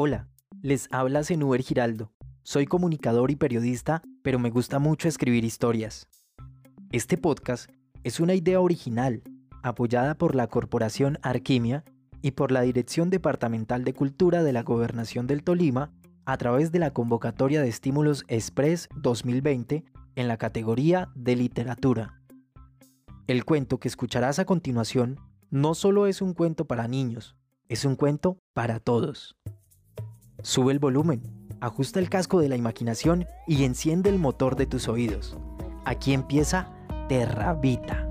Hola, les habla Zenuber Giraldo. Soy comunicador y periodista, pero me gusta mucho escribir historias. Este podcast es una idea original, apoyada por la Corporación Arquimia y por la Dirección Departamental de Cultura de la Gobernación del Tolima a través de la convocatoria de estímulos Express 2020 en la categoría de literatura. El cuento que escucharás a continuación no solo es un cuento para niños, es un cuento para todos. Sube el volumen, ajusta el casco de la imaginación y enciende el motor de tus oídos. Aquí empieza Terravita.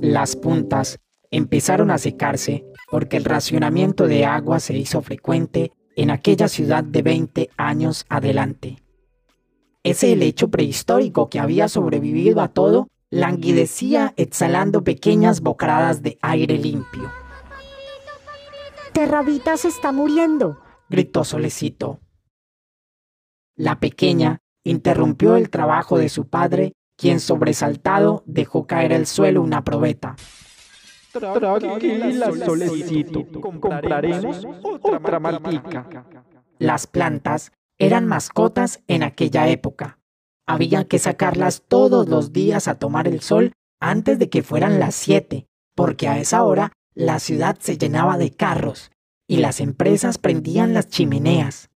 Las puntas empezaron a secarse porque el racionamiento de agua se hizo frecuente en aquella ciudad de 20 años adelante. Ese helecho prehistórico que había sobrevivido a todo languidecía exhalando pequeñas bocaradas de aire limpio. Terravita se está muriendo, gritó Solecito. La pequeña interrumpió el trabajo de su padre, quien sobresaltado dejó caer al suelo una probeta. Tranquila, Solecito, compraremos otra maltica. Las plantas eran mascotas en aquella época. Había que sacarlas todos los días a tomar el sol antes de que fueran las siete, porque a esa hora la ciudad se llenaba de carros y las empresas prendían las chimeneas.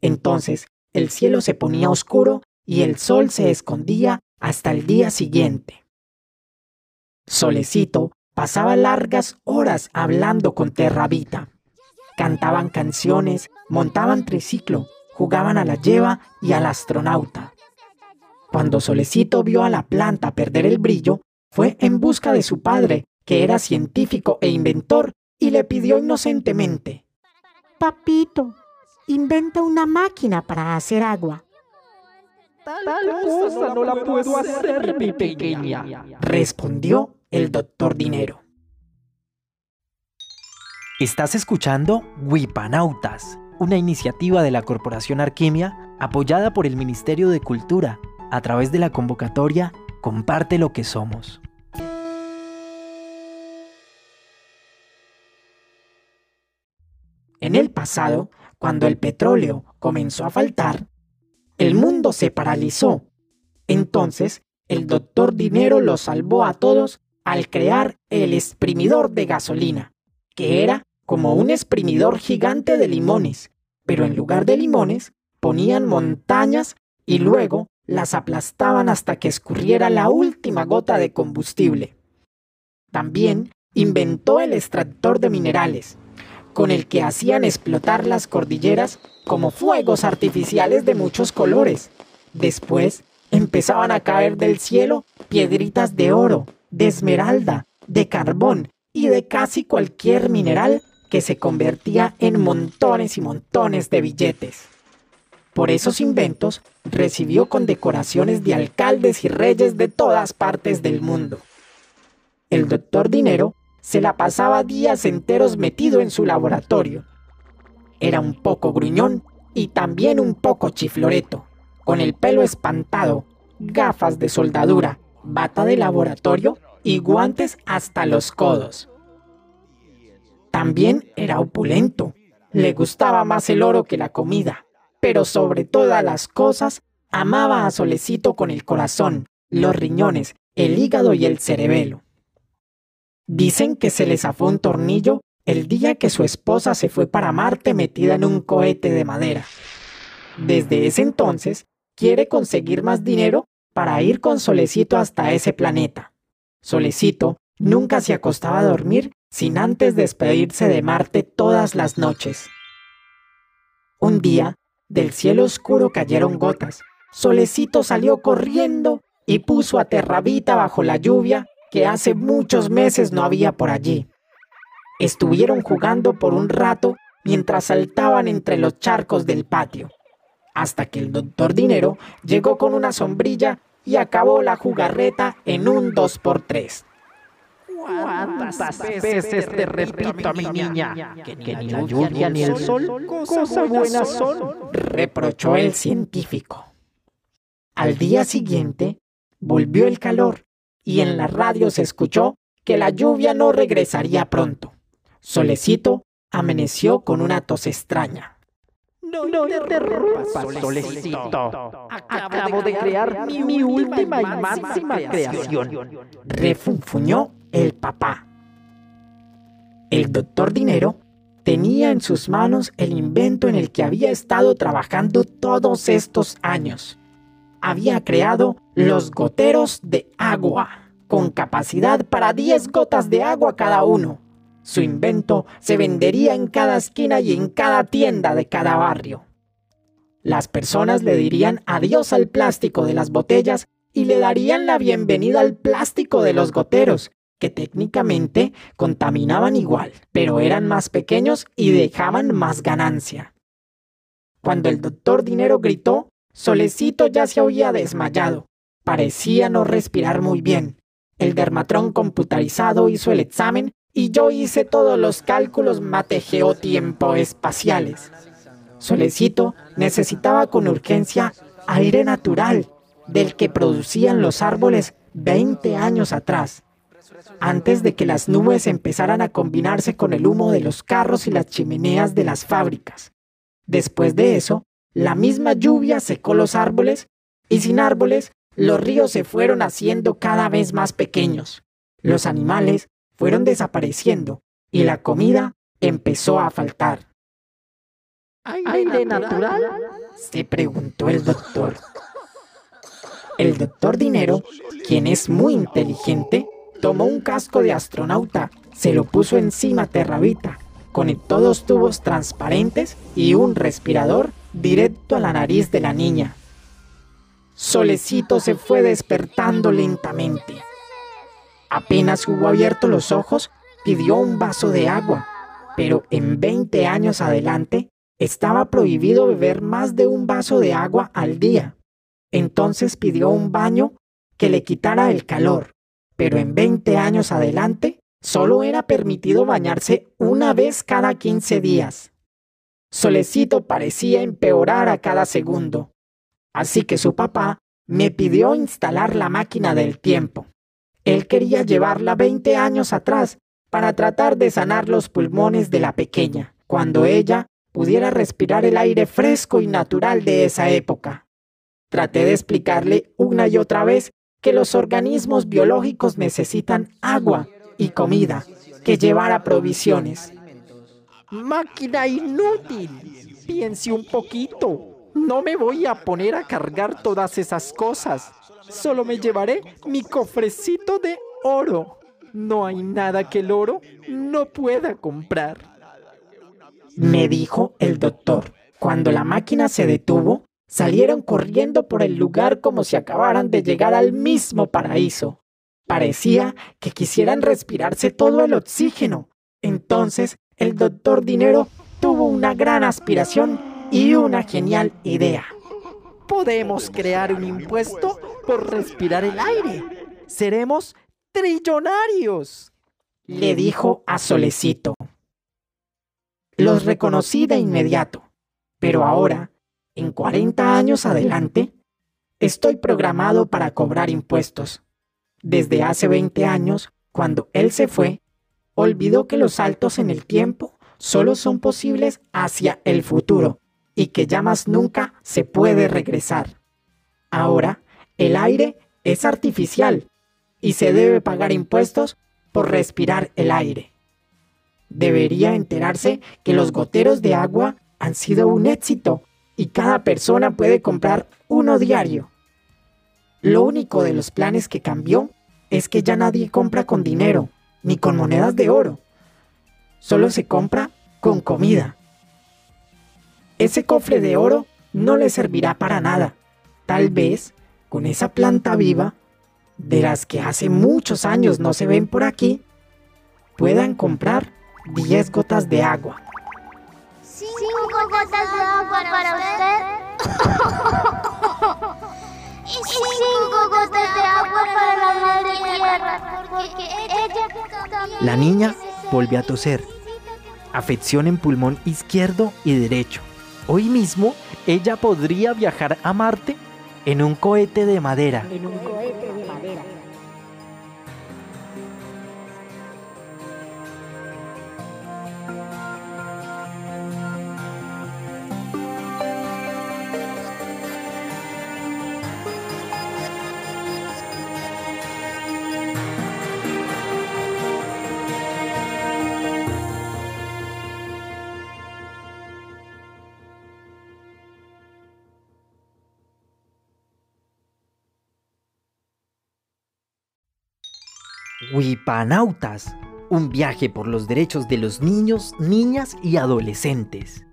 Entonces el cielo se ponía oscuro y el sol se escondía hasta el día siguiente. Solecito pasaba largas horas hablando con Terravita. Cantaban canciones, montaban triciclo, jugaban a la lleva y al astronauta. Cuando Solecito vio a la planta perder el brillo, fue en busca de su padre, que era científico e inventor, y le pidió inocentemente. Papito, inventa una máquina para hacer agua. Tal, cosa no la puedo hacer, mi pequeña, respondió el doctor Dinero. Estás escuchando Wipanautas, una iniciativa de la Corporación Arquimia apoyada por el Ministerio de Cultura a través de la convocatoria Comparte lo que somos. En el pasado, cuando el petróleo comenzó a faltar, el mundo se paralizó. Entonces, el doctor Dinero los salvó a todos al crear el exprimidor de gasolina, que era como un exprimidor gigante de limones, pero en lugar de limones ponían montañas y luego las aplastaban hasta que escurriera la última gota de combustible. También inventó el extractor de minerales, con el que hacían explotar las cordilleras como fuegos artificiales de muchos colores. Después empezaban a caer del cielo piedritas de oro, de esmeralda, de carbón y de casi cualquier mineral que se convertía en montones y montones de billetes. Por esos inventos recibió condecoraciones de alcaldes y reyes de todas partes del mundo. El doctor Dinero se la pasaba días enteros metido en su laboratorio. Era un poco gruñón y también un poco chifloreto, con el pelo espantado, gafas de soldadura, bata de laboratorio y guantes hasta los codos. También era opulento, le gustaba más el oro que la comida, pero sobre todas las cosas amaba a Solecito con el corazón, los riñones, el hígado y el cerebelo. Dicen que se le zafó un tornillo el día que su esposa se fue para Marte metida en un cohete de madera. Desde ese entonces, quiere conseguir más dinero para ir con Solecito hasta ese planeta. Solecito nunca se acostaba a dormir sin antes despedirse de Marte todas las noches. Un día, del cielo oscuro cayeron gotas. Solecito salió corriendo y puso a Terravita bajo la lluvia que hace muchos meses no había por allí. Estuvieron jugando por un rato mientras saltaban entre los charcos del patio, hasta que el doctor Dinero llegó con una sombrilla y acabó la jugarreta en un 2 por 3 ¿Cuántas veces te repito a mi niña que ni la lluvia ni el sol cosas buenas son? reprochó el científico. Al día siguiente volvió el calor y en la radio se escuchó que la lluvia no regresaría pronto. Solecito amaneció con una tos extraña. No, no te rompas, Solecito. Acabo de crear mi última y máxima creación. Refunfuñó el papá. El doctor Dinero tenía en sus manos el invento en el que había estado trabajando todos estos años. Había creado los goteros de agua, con capacidad para 10 gotas de agua cada uno. Su invento se vendería en cada esquina y en cada tienda de cada barrio. Las personas le dirían adiós al plástico de las botellas y le darían la bienvenida al plástico de los goteros, que técnicamente contaminaban igual, pero eran más pequeños y dejaban más ganancia. Cuando el doctor Dinero gritó, Solecito ya se había desmayado. Parecía no respirar muy bien. El dermatrón computarizado hizo el examen y yo hice todos los cálculos tiempo espaciales. Solecito necesitaba con urgencia aire natural, del que producían los árboles 20 años atrás, antes de que las nubes empezaran a combinarse con el humo de los carros y las chimeneas de las fábricas. Después de eso, la misma lluvia secó los árboles y sin árboles, los ríos se fueron haciendo cada vez más pequeños. Los animales fueron desapareciendo y la comida empezó a faltar. ¿Aire natural? se preguntó el doctor. El doctor Dinero, quien es muy inteligente, tomó un casco de astronauta, se lo puso encima Terrabita, conectó dos tubos transparentes y un respirador directo a la nariz de la niña. Solecito se fue despertando lentamente. Apenas hubo abierto los ojos, pidió un vaso de agua, pero en 20 años adelante estaba prohibido beber más de un vaso de agua al día. Entonces pidió un baño que le quitara el calor, pero en 20 años adelante solo era permitido bañarse una vez cada 15 días. Solecito parecía empeorar a cada segundo, así que su papá me pidió instalar la máquina del tiempo. Él quería llevarla 20 años atrás para tratar de sanar los pulmones de la pequeña, cuando ella pudiera respirar el aire fresco y natural de esa época. Traté de explicarle una y otra vez que los organismos biológicos necesitan agua y comida, que llevara provisiones. Máquina inútil. Piense un poquito. No me voy a poner a cargar todas esas cosas. Solo me llevaré mi cofrecito de oro. No hay nada que el oro no pueda comprar. Me dijo el doctor. Cuando la máquina se detuvo, salieron corriendo por el lugar como si acabaran de llegar al mismo paraíso. Parecía que quisieran respirarse todo el oxígeno. Entonces el doctor Dinero tuvo una gran aspiración y una genial idea. Podemos crear un impuesto por respirar el aire. Seremos trillonarios. Le dijo a Solecito. Los reconocí de inmediato, pero ahora, en 40 años adelante, estoy programado para cobrar impuestos. Desde hace 20 años, cuando él se fue, olvidó que los saltos en el tiempo solo son posibles hacia el futuro y que ya más nunca se puede regresar. Ahora, el aire es artificial y se debe pagar impuestos por respirar el aire. Debería enterarse que los goteros de agua han sido un éxito y cada persona puede comprar uno diario. Lo único de los planes que cambió es que ya nadie compra con dinero, ni con monedas de oro. Solo se compra con comida. Ese cofre de oro no le servirá para nada. Tal vez con esa planta viva, de las que hace muchos años no se ven por aquí, puedan comprar 10 gotas de agua. ¿Cinco gotas de agua para usted? y cinco gotas de agua para la madre tierra, porque ella La niña volvió a toser. Afección en pulmón izquierdo y derecho. Hoy mismo ella podría viajar a Marte en un cohete de madera. Wipanautas, un viaje por los derechos de los niños, niñas y adolescentes.